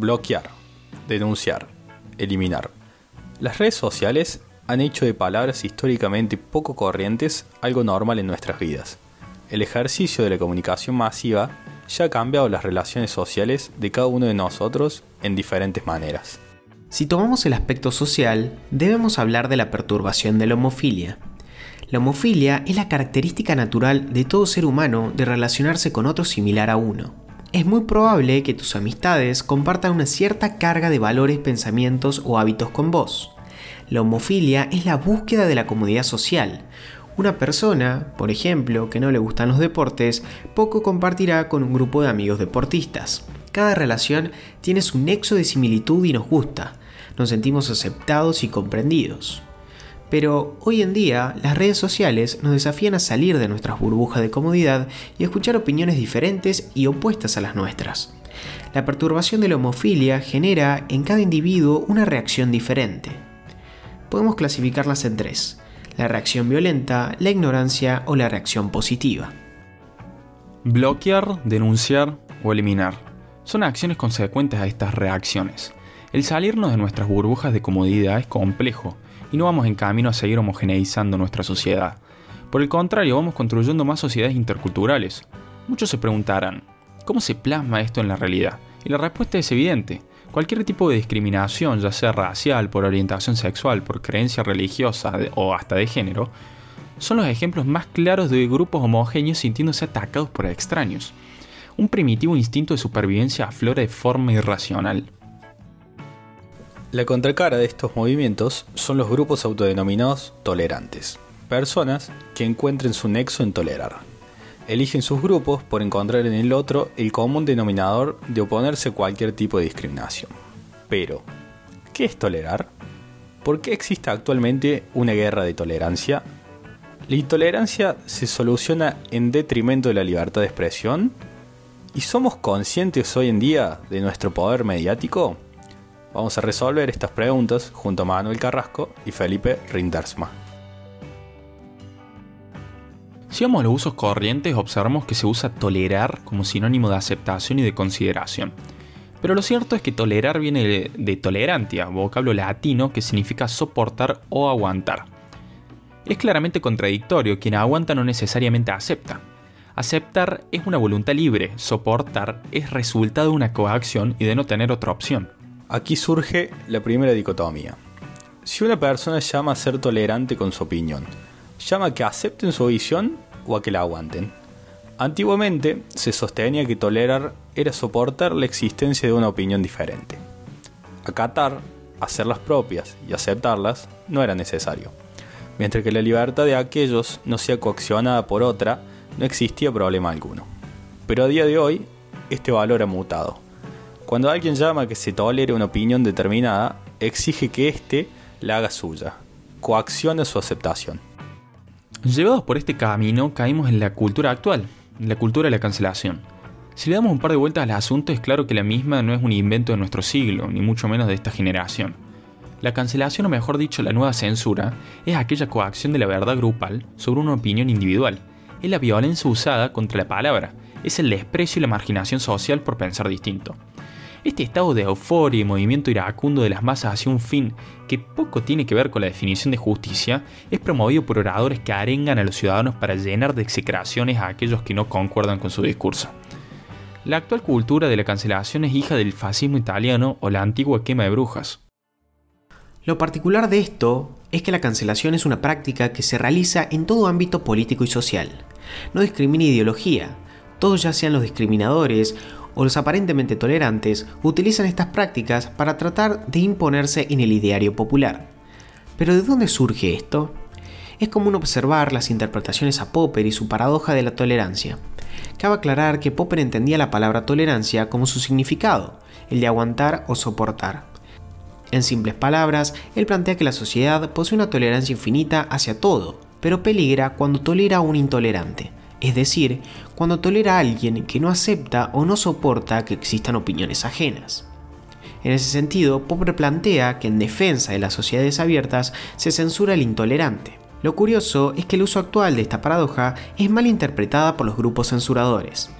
Bloquear, denunciar, eliminar. Las redes sociales han hecho de palabras históricamente poco corrientes algo normal en nuestras vidas. El ejercicio de la comunicación masiva ya ha cambiado las relaciones sociales de cada uno de nosotros en diferentes maneras. Si tomamos el aspecto social, debemos hablar de la perturbación de la homofilia. La homofilia es la característica natural de todo ser humano de relacionarse con otro similar a uno es muy probable que tus amistades compartan una cierta carga de valores, pensamientos o hábitos con vos. La homofilia es la búsqueda de la comodidad social. Una persona, por ejemplo, que no le gustan los deportes, poco compartirá con un grupo de amigos deportistas. Cada relación tiene su nexo de similitud y nos gusta. Nos sentimos aceptados y comprendidos. Pero hoy en día las redes sociales nos desafían a salir de nuestras burbujas de comodidad y escuchar opiniones diferentes y opuestas a las nuestras. La perturbación de la homofilia genera en cada individuo una reacción diferente. Podemos clasificarlas en tres, la reacción violenta, la ignorancia o la reacción positiva. Bloquear, denunciar o eliminar son acciones consecuentes a estas reacciones. El salirnos de nuestras burbujas de comodidad es complejo y no vamos en camino a seguir homogeneizando nuestra sociedad. Por el contrario, vamos construyendo más sociedades interculturales. Muchos se preguntarán, ¿cómo se plasma esto en la realidad? Y la respuesta es evidente. Cualquier tipo de discriminación, ya sea racial, por orientación sexual, por creencia religiosa o hasta de género, son los ejemplos más claros de grupos homogéneos sintiéndose atacados por extraños. Un primitivo instinto de supervivencia aflora de forma irracional. La contracara de estos movimientos son los grupos autodenominados tolerantes, personas que encuentren su nexo en tolerar. Eligen sus grupos por encontrar en el otro el común denominador de oponerse a cualquier tipo de discriminación. Pero, ¿qué es tolerar? ¿Por qué existe actualmente una guerra de tolerancia? ¿La intolerancia se soluciona en detrimento de la libertad de expresión? ¿Y somos conscientes hoy en día de nuestro poder mediático? Vamos a resolver estas preguntas junto a Manuel Carrasco y Felipe Rindersma. Si vamos a los usos corrientes, observamos que se usa tolerar como sinónimo de aceptación y de consideración. Pero lo cierto es que tolerar viene de, de tolerantia, vocablo latino que significa soportar o aguantar. Es claramente contradictorio, quien aguanta no necesariamente acepta. Aceptar es una voluntad libre, soportar es resultado de una coacción y de no tener otra opción. Aquí surge la primera dicotomía. Si una persona llama a ser tolerante con su opinión, ¿llama a que acepten su visión o a que la aguanten? Antiguamente se sostenía que tolerar era soportar la existencia de una opinión diferente. Acatar, hacerlas propias y aceptarlas no era necesario. Mientras que la libertad de aquellos no sea coaccionada por otra, no existía problema alguno. Pero a día de hoy, este valor ha mutado cuando alguien llama que se tolere una opinión determinada, exige que éste la haga suya, coacciona su aceptación. Llevados por este camino, caímos en la cultura actual, en la cultura de la cancelación. Si le damos un par de vueltas al asunto, es claro que la misma no es un invento de nuestro siglo, ni mucho menos de esta generación. La cancelación, o mejor dicho, la nueva censura, es aquella coacción de la verdad grupal sobre una opinión individual. Es la violencia usada contra la palabra, es el desprecio y la marginación social por pensar distinto. Este estado de euforia y movimiento iracundo de las masas hacia un fin que poco tiene que ver con la definición de justicia es promovido por oradores que arengan a los ciudadanos para llenar de execraciones a aquellos que no concuerdan con su discurso. La actual cultura de la cancelación es hija del fascismo italiano o la antigua quema de brujas. Lo particular de esto es que la cancelación es una práctica que se realiza en todo ámbito político y social. No discrimina ideología, todos ya sean los discriminadores o los aparentemente tolerantes utilizan estas prácticas para tratar de imponerse en el ideario popular. Pero ¿de dónde surge esto? Es común observar las interpretaciones a Popper y su paradoja de la tolerancia. Cabe aclarar que Popper entendía la palabra tolerancia como su significado, el de aguantar o soportar. En simples palabras, él plantea que la sociedad posee una tolerancia infinita hacia todo, pero peligra cuando tolera a un intolerante, es decir, cuando tolera a alguien que no acepta o no soporta que existan opiniones ajenas. En ese sentido, Popper plantea que en defensa de las sociedades abiertas se censura el intolerante. Lo curioso es que el uso actual de esta paradoja es mal interpretada por los grupos censuradores.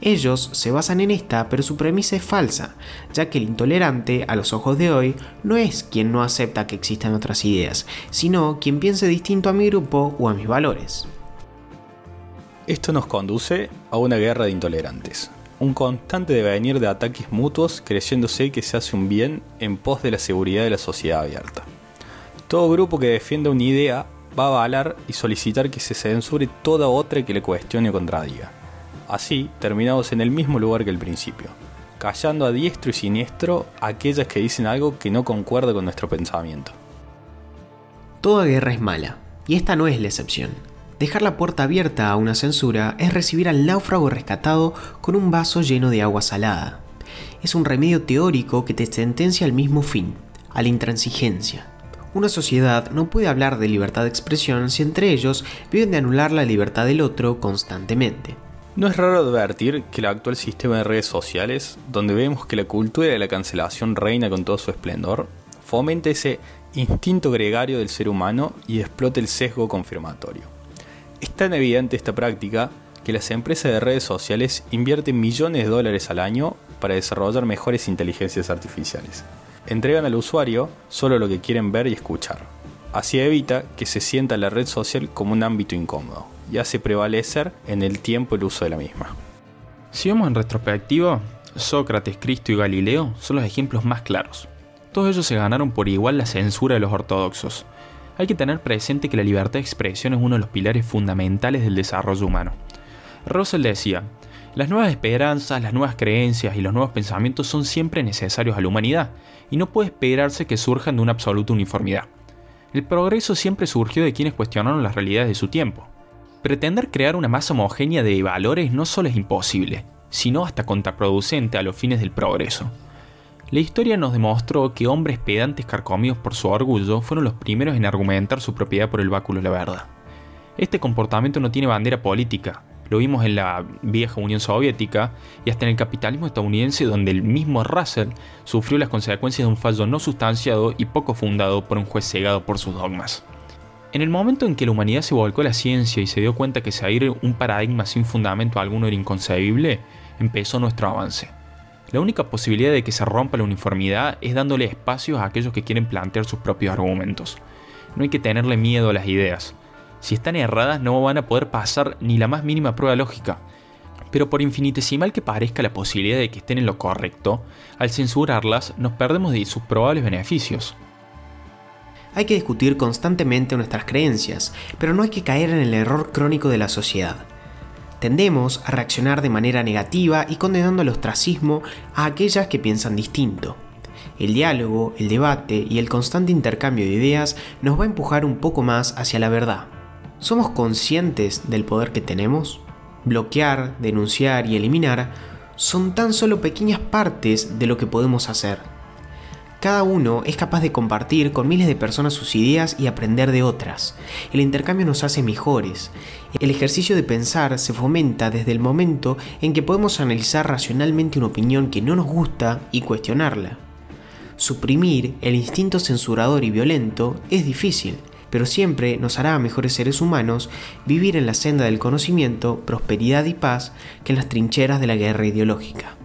Ellos se basan en esta, pero su premisa es falsa, ya que el intolerante, a los ojos de hoy, no es quien no acepta que existan otras ideas, sino quien piense distinto a mi grupo o a mis valores. Esto nos conduce a una guerra de intolerantes, un constante devenir de ataques mutuos creyéndose que se hace un bien en pos de la seguridad de la sociedad abierta. Todo grupo que defienda una idea va a avalar y solicitar que se censure toda otra que le cuestione o contradiga. Así, terminamos en el mismo lugar que el principio, callando a diestro y siniestro aquellas que dicen algo que no concuerda con nuestro pensamiento. Toda guerra es mala, y esta no es la excepción. Dejar la puerta abierta a una censura es recibir al náufrago rescatado con un vaso lleno de agua salada. Es un remedio teórico que te sentencia al mismo fin, a la intransigencia. Una sociedad no puede hablar de libertad de expresión si entre ellos viven de anular la libertad del otro constantemente. No es raro advertir que el actual sistema de redes sociales, donde vemos que la cultura de la cancelación reina con todo su esplendor, fomenta ese instinto gregario del ser humano y explota el sesgo confirmatorio. Es tan evidente esta práctica que las empresas de redes sociales invierten millones de dólares al año para desarrollar mejores inteligencias artificiales. Entregan al usuario solo lo que quieren ver y escuchar. Así evita que se sienta la red social como un ámbito incómodo y hace prevalecer en el tiempo el uso de la misma. Si vemos en retrospectiva, Sócrates, Cristo y Galileo son los ejemplos más claros. Todos ellos se ganaron por igual la censura de los ortodoxos, hay que tener presente que la libertad de expresión es uno de los pilares fundamentales del desarrollo humano. Russell decía, las nuevas esperanzas, las nuevas creencias y los nuevos pensamientos son siempre necesarios a la humanidad, y no puede esperarse que surjan de una absoluta uniformidad. El progreso siempre surgió de quienes cuestionaron las realidades de su tiempo. Pretender crear una masa homogénea de valores no solo es imposible, sino hasta contraproducente a los fines del progreso. La historia nos demostró que hombres pedantes carcomidos por su orgullo fueron los primeros en argumentar su propiedad por el báculo de la verdad. Este comportamiento no tiene bandera política, lo vimos en la vieja Unión Soviética y hasta en el capitalismo estadounidense donde el mismo Russell sufrió las consecuencias de un fallo no sustanciado y poco fundado por un juez cegado por sus dogmas. En el momento en que la humanidad se volcó a la ciencia y se dio cuenta que seguir un paradigma sin fundamento alguno era inconcebible, empezó nuestro avance. La única posibilidad de que se rompa la uniformidad es dándole espacios a aquellos que quieren plantear sus propios argumentos. No hay que tenerle miedo a las ideas. Si están erradas no van a poder pasar ni la más mínima prueba lógica. Pero por infinitesimal que parezca la posibilidad de que estén en lo correcto, al censurarlas nos perdemos de sus probables beneficios. Hay que discutir constantemente nuestras creencias, pero no hay que caer en el error crónico de la sociedad Tendemos a reaccionar de manera negativa y condenando al ostracismo a aquellas que piensan distinto. El diálogo, el debate y el constante intercambio de ideas nos va a empujar un poco más hacia la verdad. ¿Somos conscientes del poder que tenemos? Bloquear, denunciar y eliminar son tan solo pequeñas partes de lo que podemos hacer. Cada uno es capaz de compartir con miles de personas sus ideas y aprender de otras. El intercambio nos hace mejores. El ejercicio de pensar se fomenta desde el momento en que podemos analizar racionalmente una opinión que no nos gusta y cuestionarla. Suprimir el instinto censurador y violento es difícil, pero siempre nos hará mejores seres humanos vivir en la senda del conocimiento, prosperidad y paz que en las trincheras de la guerra ideológica.